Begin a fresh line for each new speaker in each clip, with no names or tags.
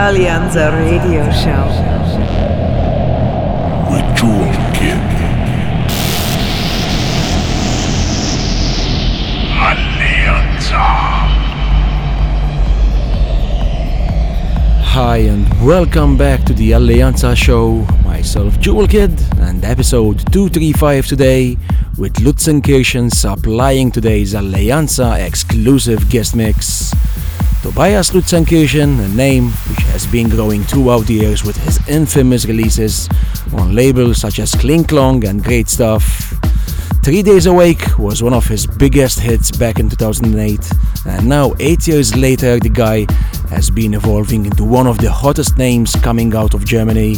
Alleanza Radio Show.
With Jewel Kid. Alleanza.
Hi and welcome back to the Alleanza show. Myself, Jewel Kid, and episode 235 today with Lutzenkirchen supplying today's Alleanza exclusive guest mix. Tobias Lutzenkirchen, a name which has been growing throughout the years with his infamous releases on labels such as Kling Klong and Great Stuff. Three Days Awake was one of his biggest hits back in 2008, and now, eight years later, the guy has been evolving into one of the hottest names coming out of Germany.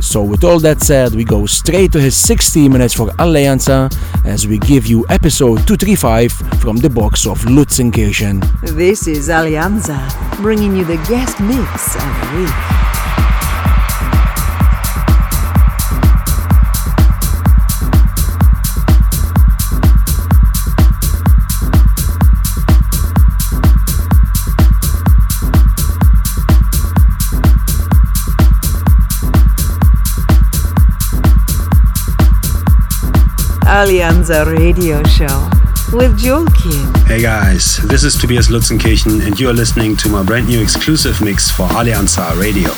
So, with all that said, we go straight to his 60 minutes for Alleanza as we give you episode 235 from the box of Lutzenkirchen.
This is Alleanza, bringing you the guest mix every week. Alleanza Radio Show with Jewel Kid.
Hey guys, this is Tobias Lutzenkirchen and you are listening to my brand new exclusive mix for Alleanza Radio.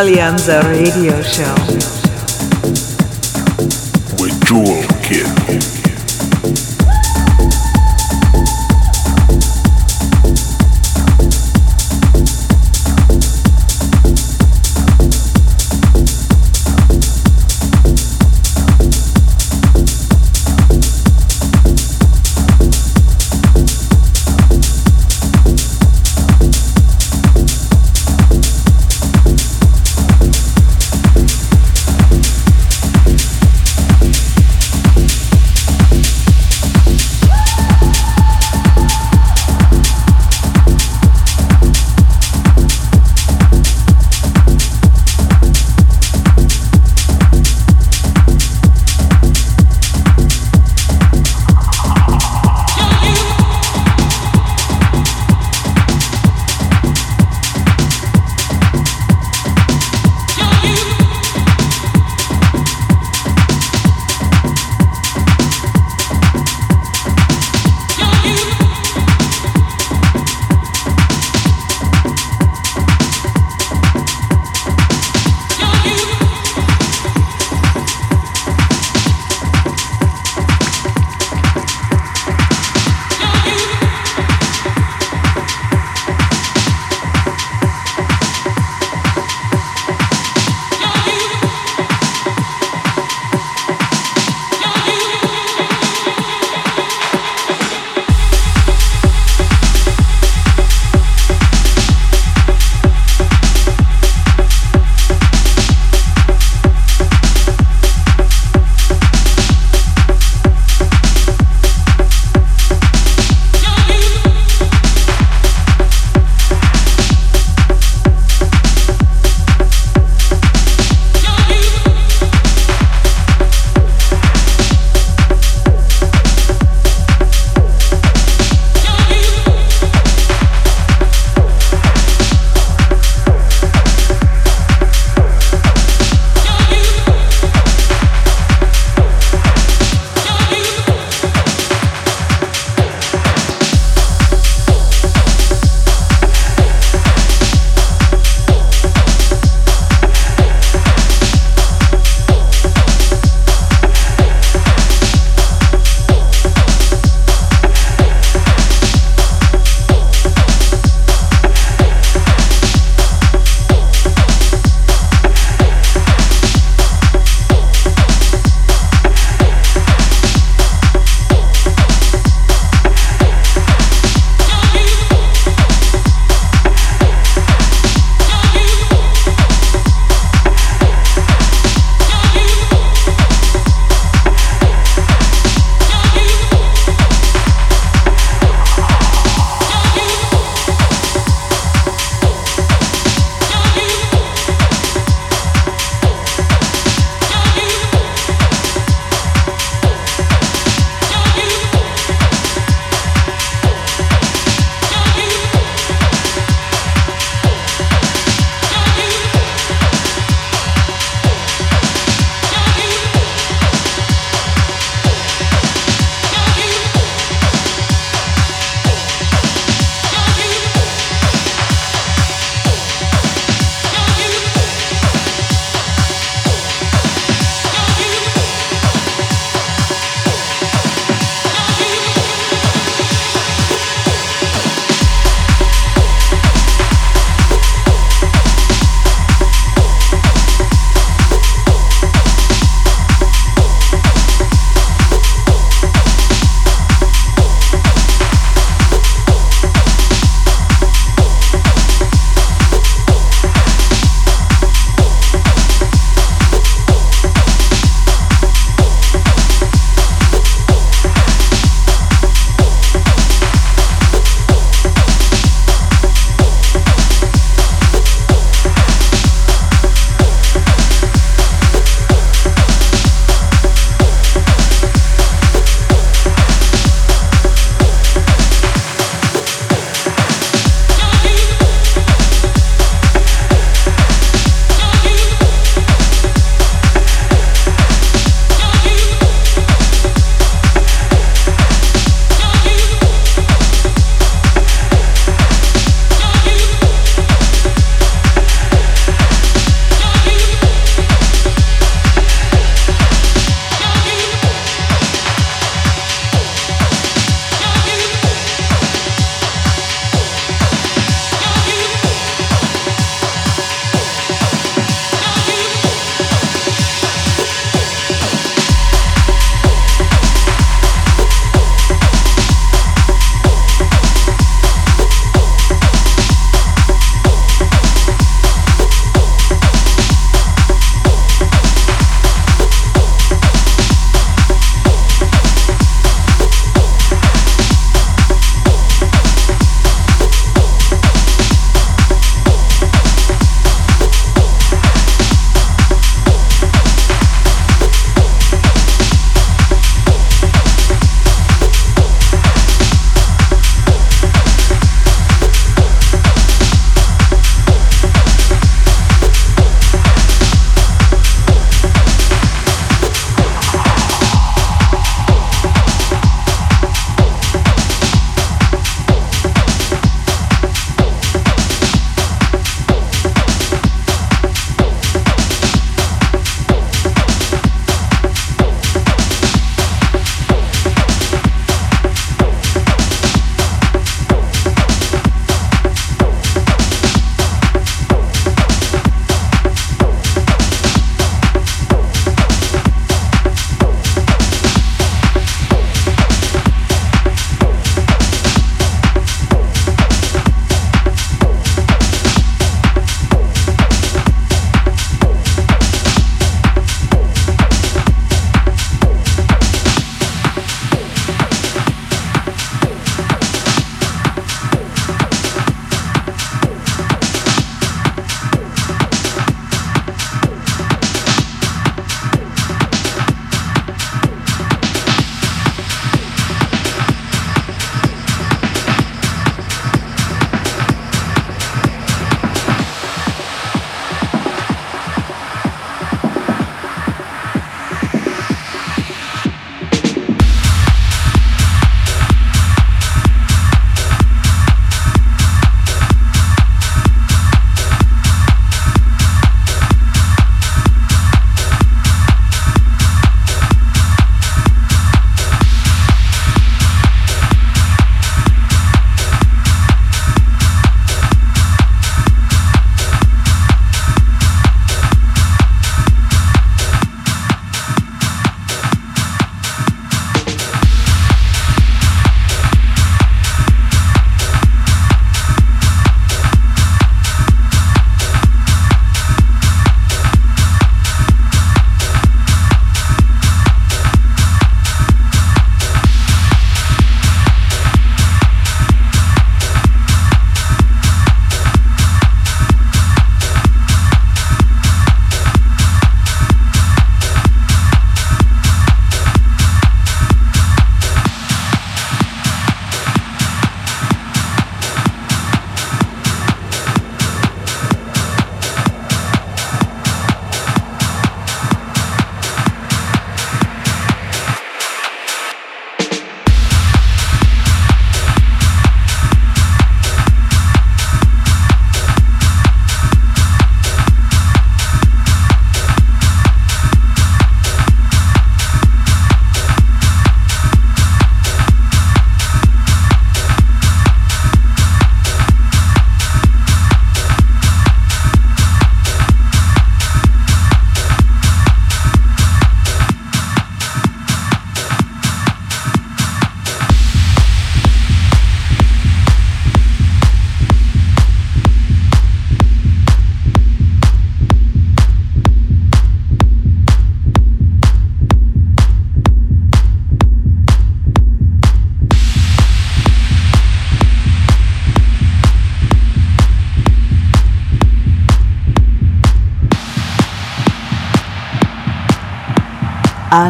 Alleanza Radio Show.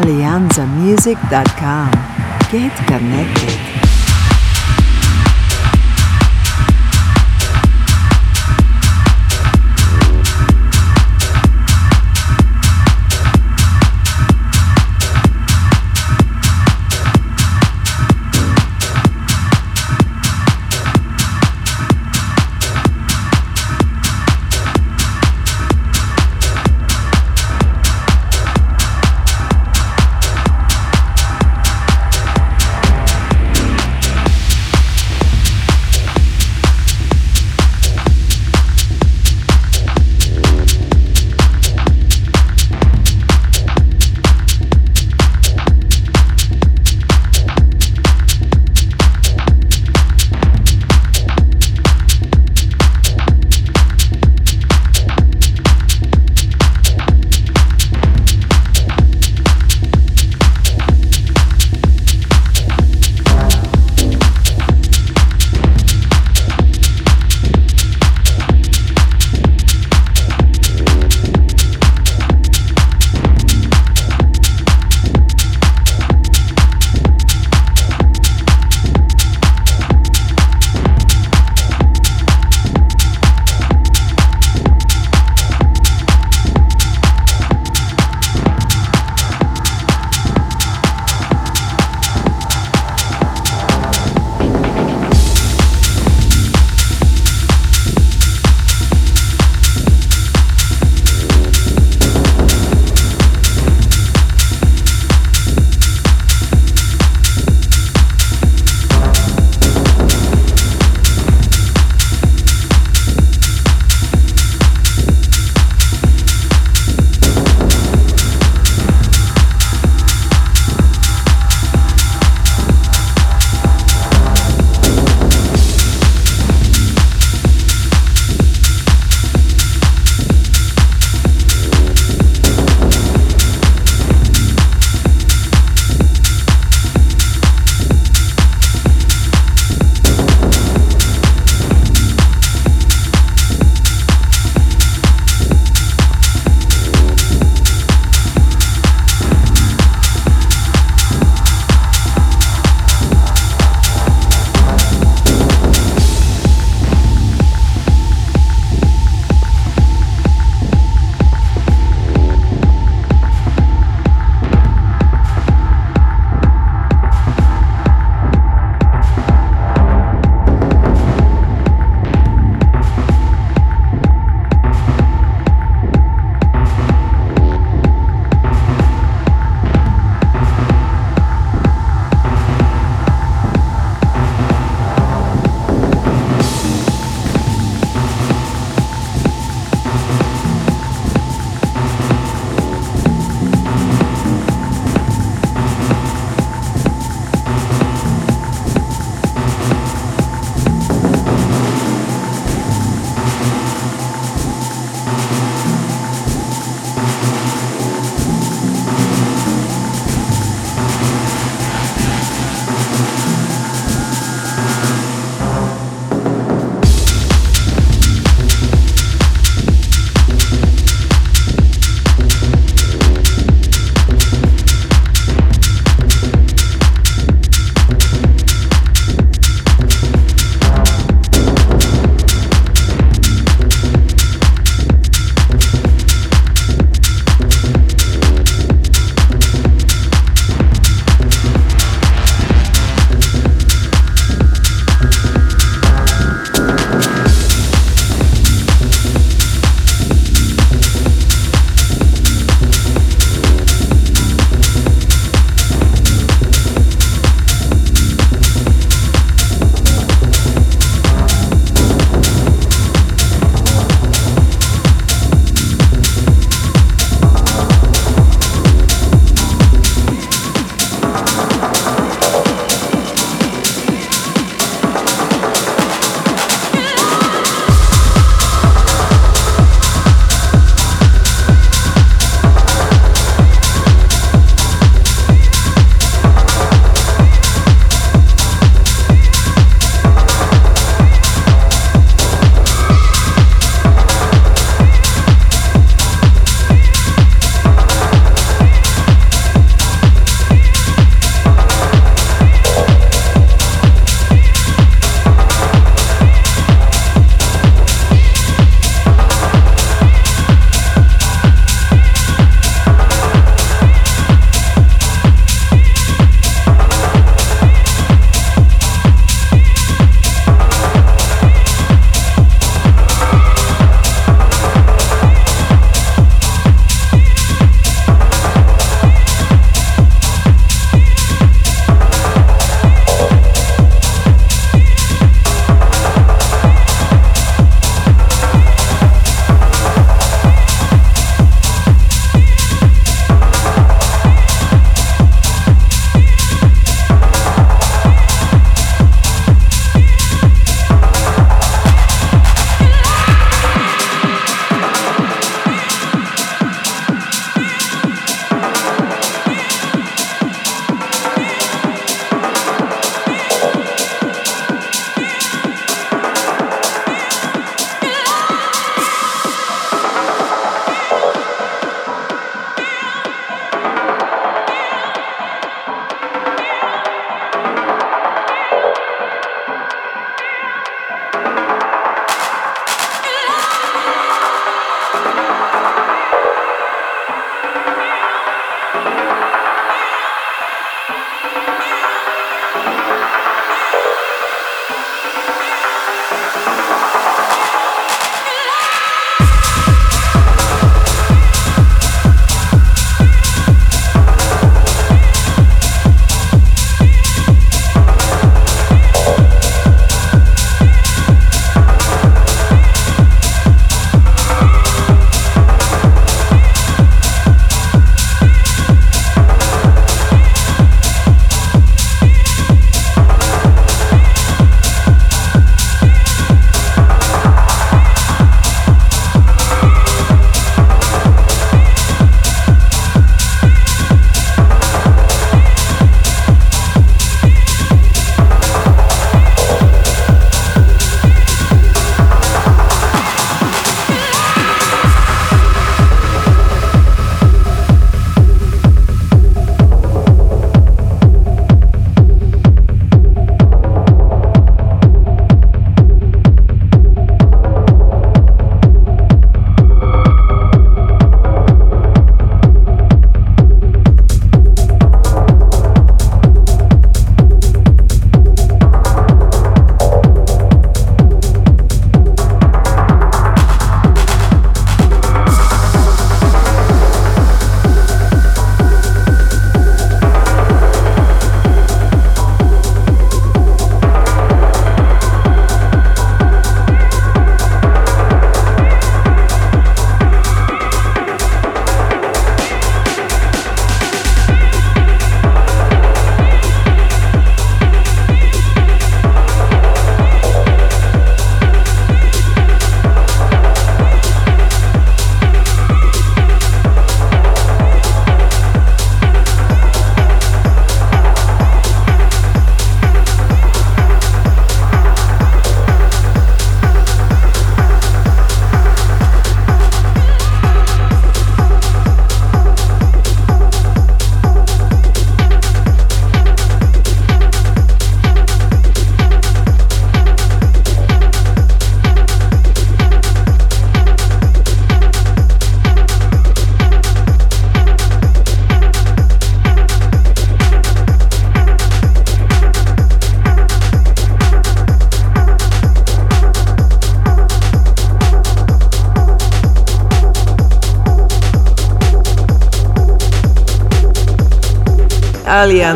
alleanzamusic.com. Get connected.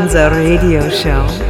Alleanza Radio Show.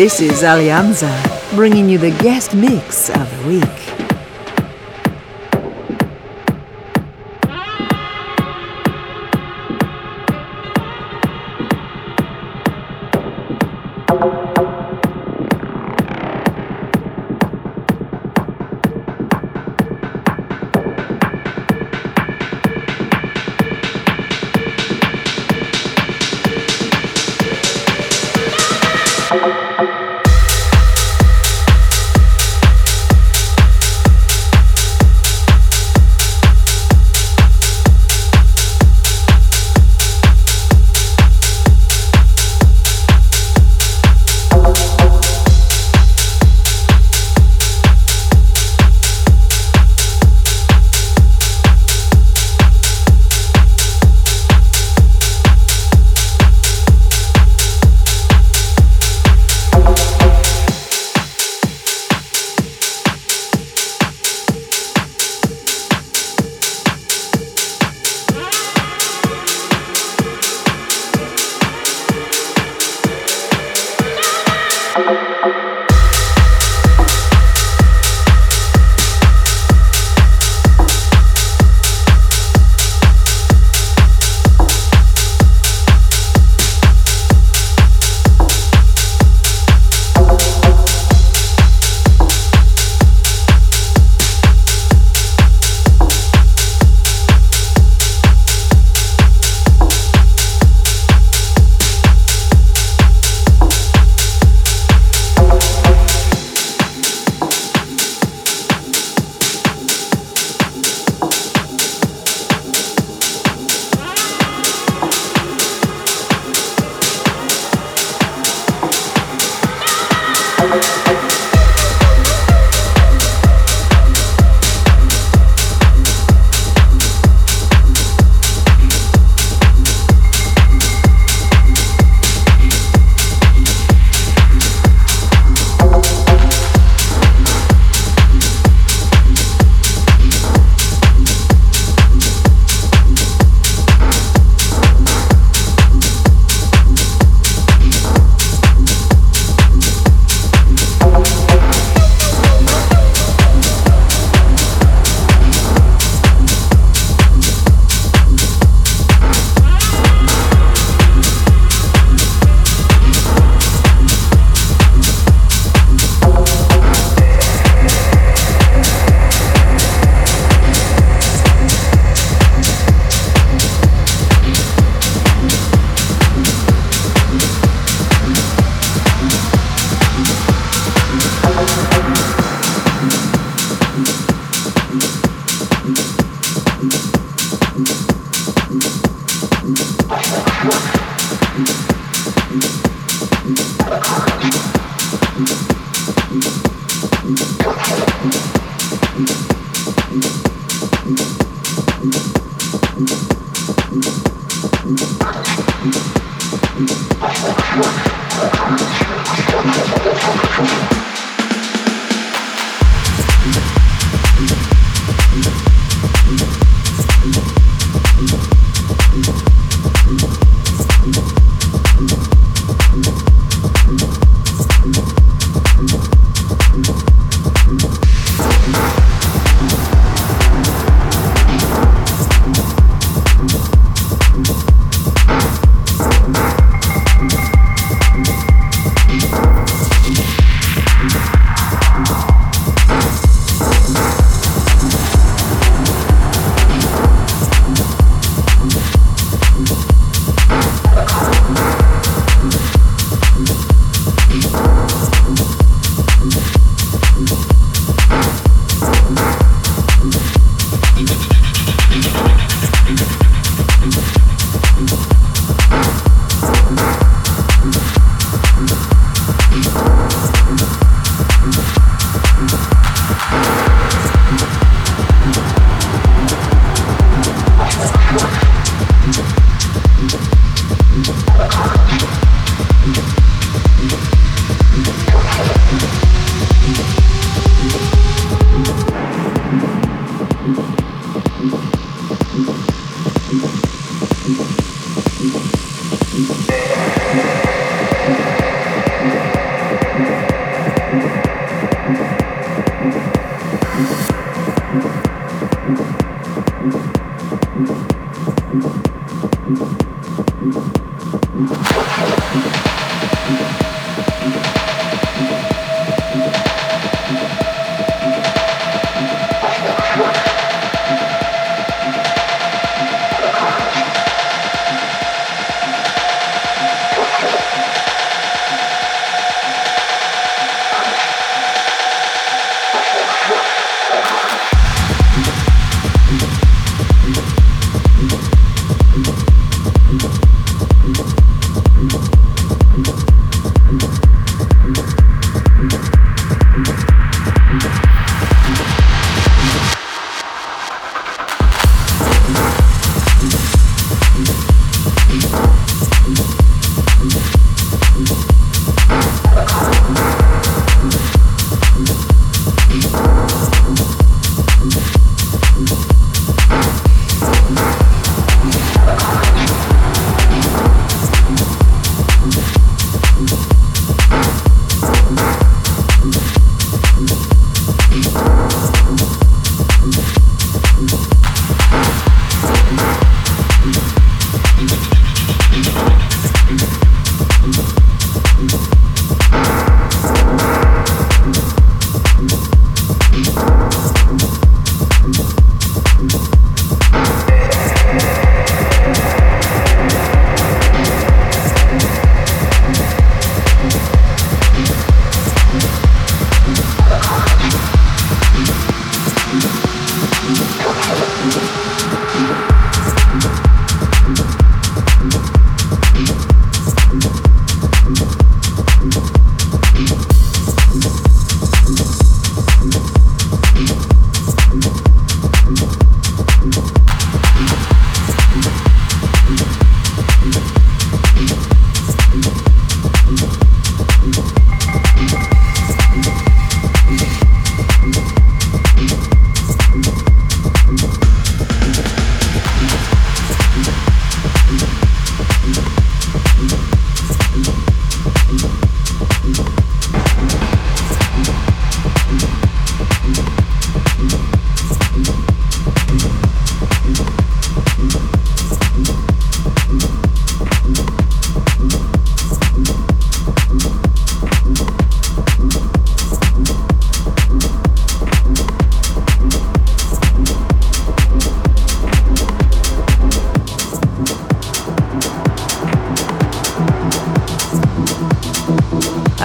This is Alleanza, bringing you the guest mix of the week.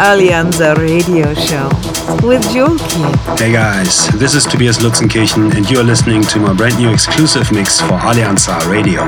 Alleanza Radio Show with Kid.
Hey guys, this is Tobias Lutzenkirchen and you are listening to my brand new exclusive mix for Alleanza Radio.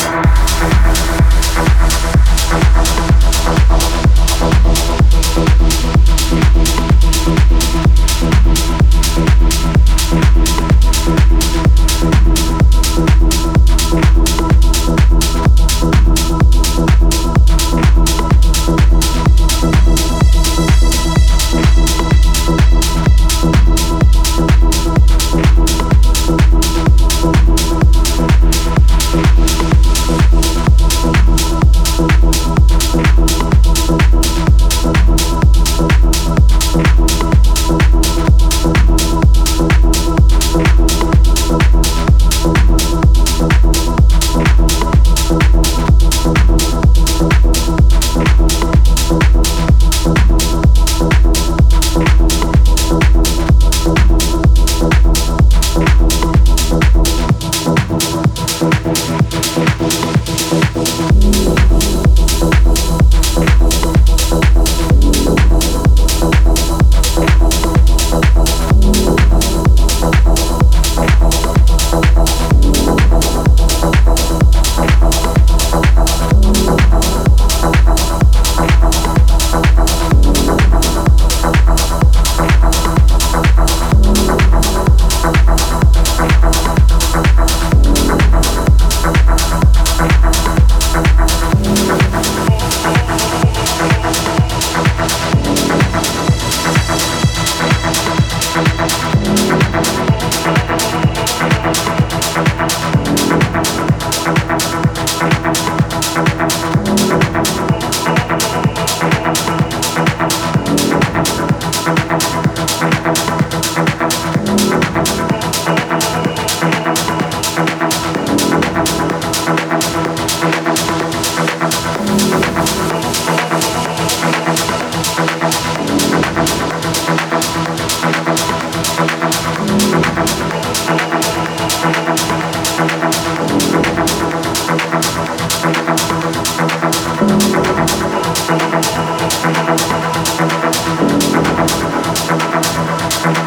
thank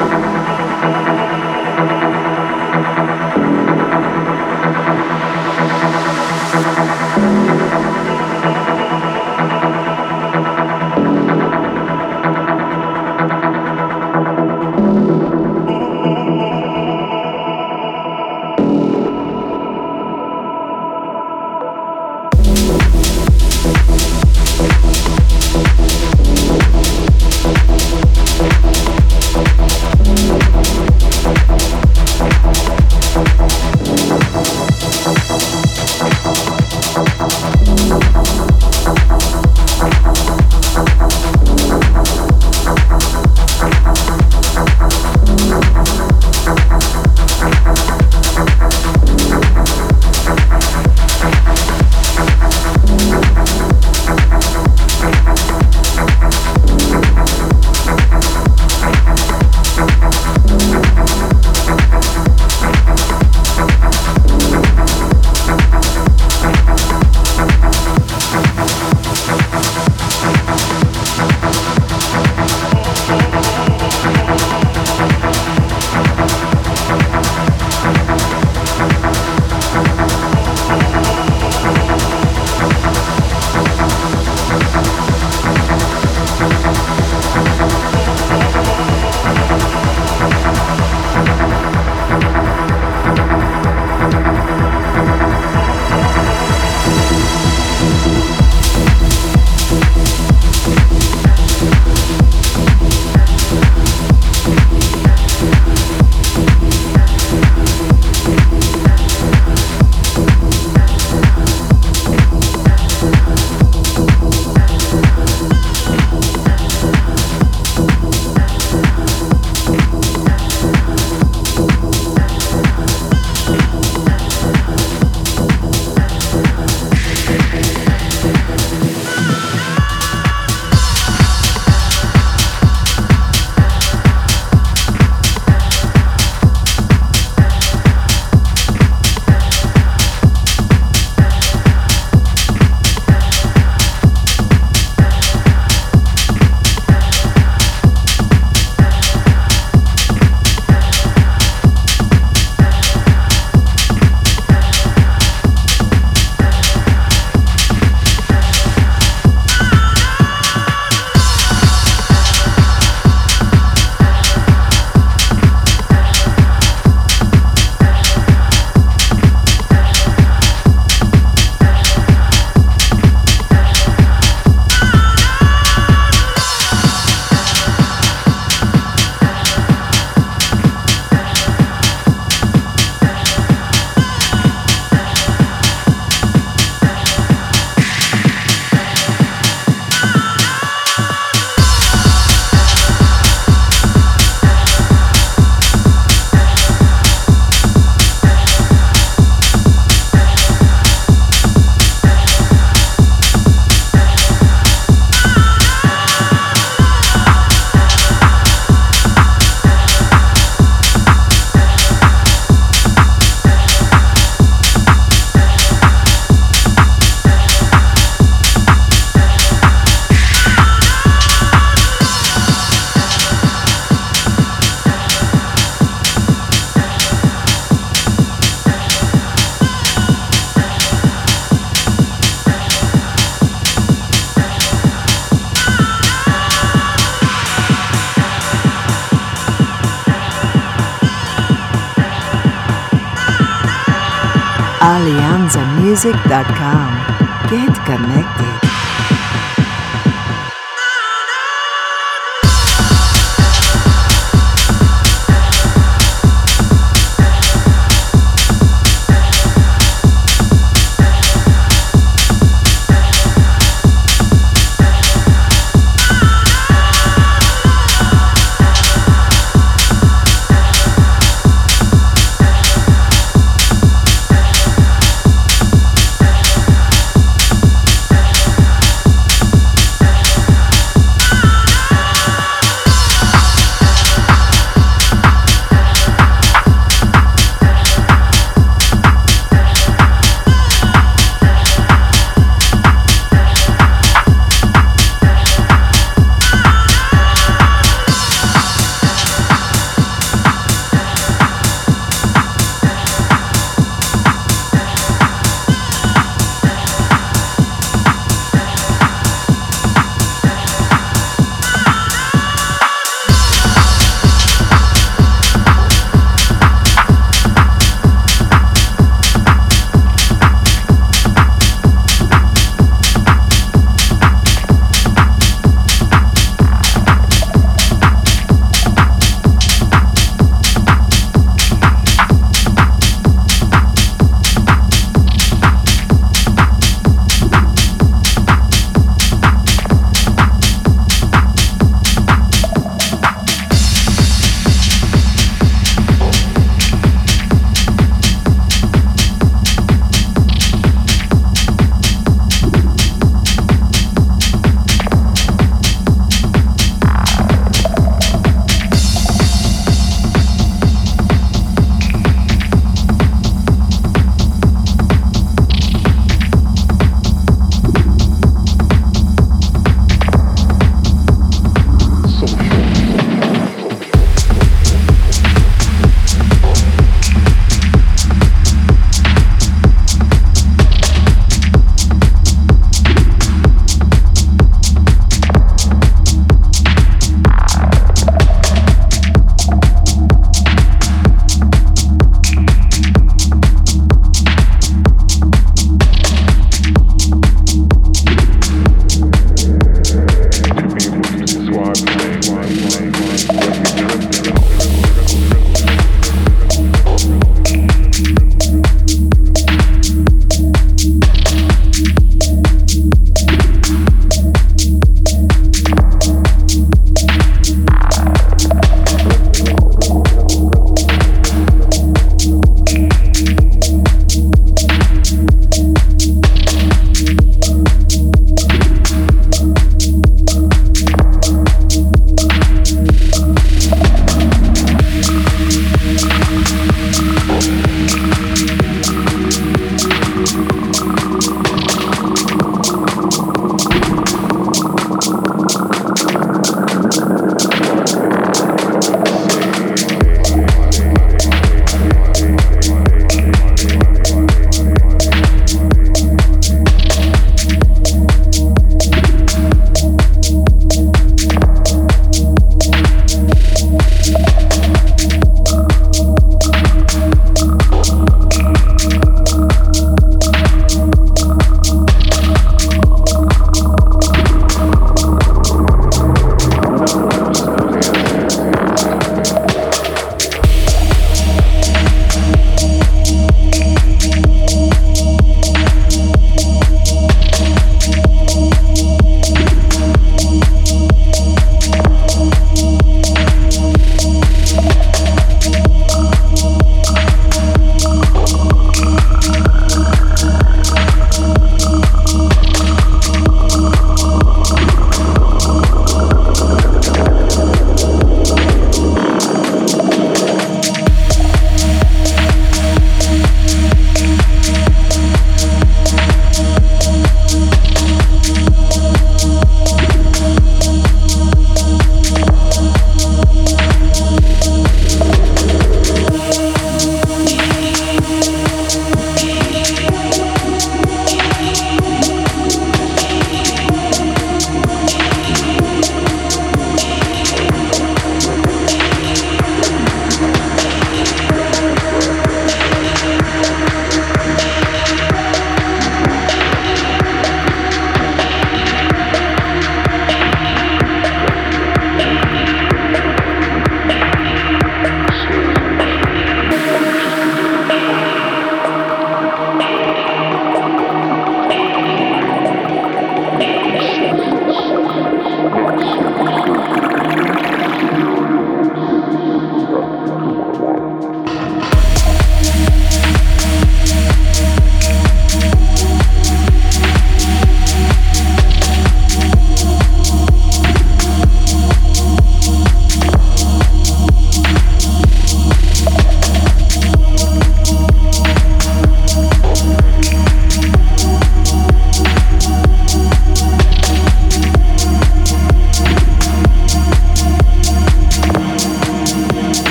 you alleanzamusic.com. Get connected.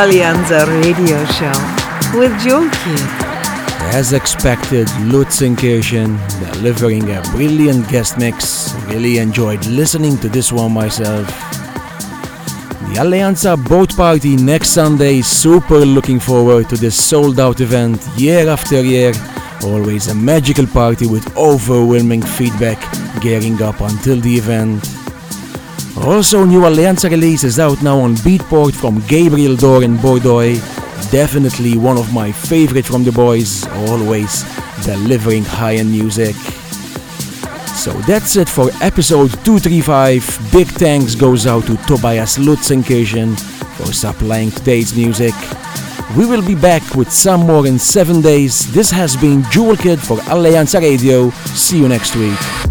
Alleanza Radio Show with Jewel Kid.
As expected, Lutzenkirchen delivering a brilliant guest mix. Really enjoyed listening to this one myself. The Alleanza Boat Party next Sunday. Super looking forward to this sold out event year after year. Always a magical party with overwhelming feedback gearing up until the event. Also, new Alleanza release is out now on Beatport from Gabriel Dor in Bordeaux. Definitely one of my favorite from the boys, always delivering high-end music. So that's it for episode 235. Big thanks goes out to Tobias Lutzenkirchen for supplying today's music. We will be back with some more in 7 days. This has been Jewel Kid for Alleanza Radio. See you next week.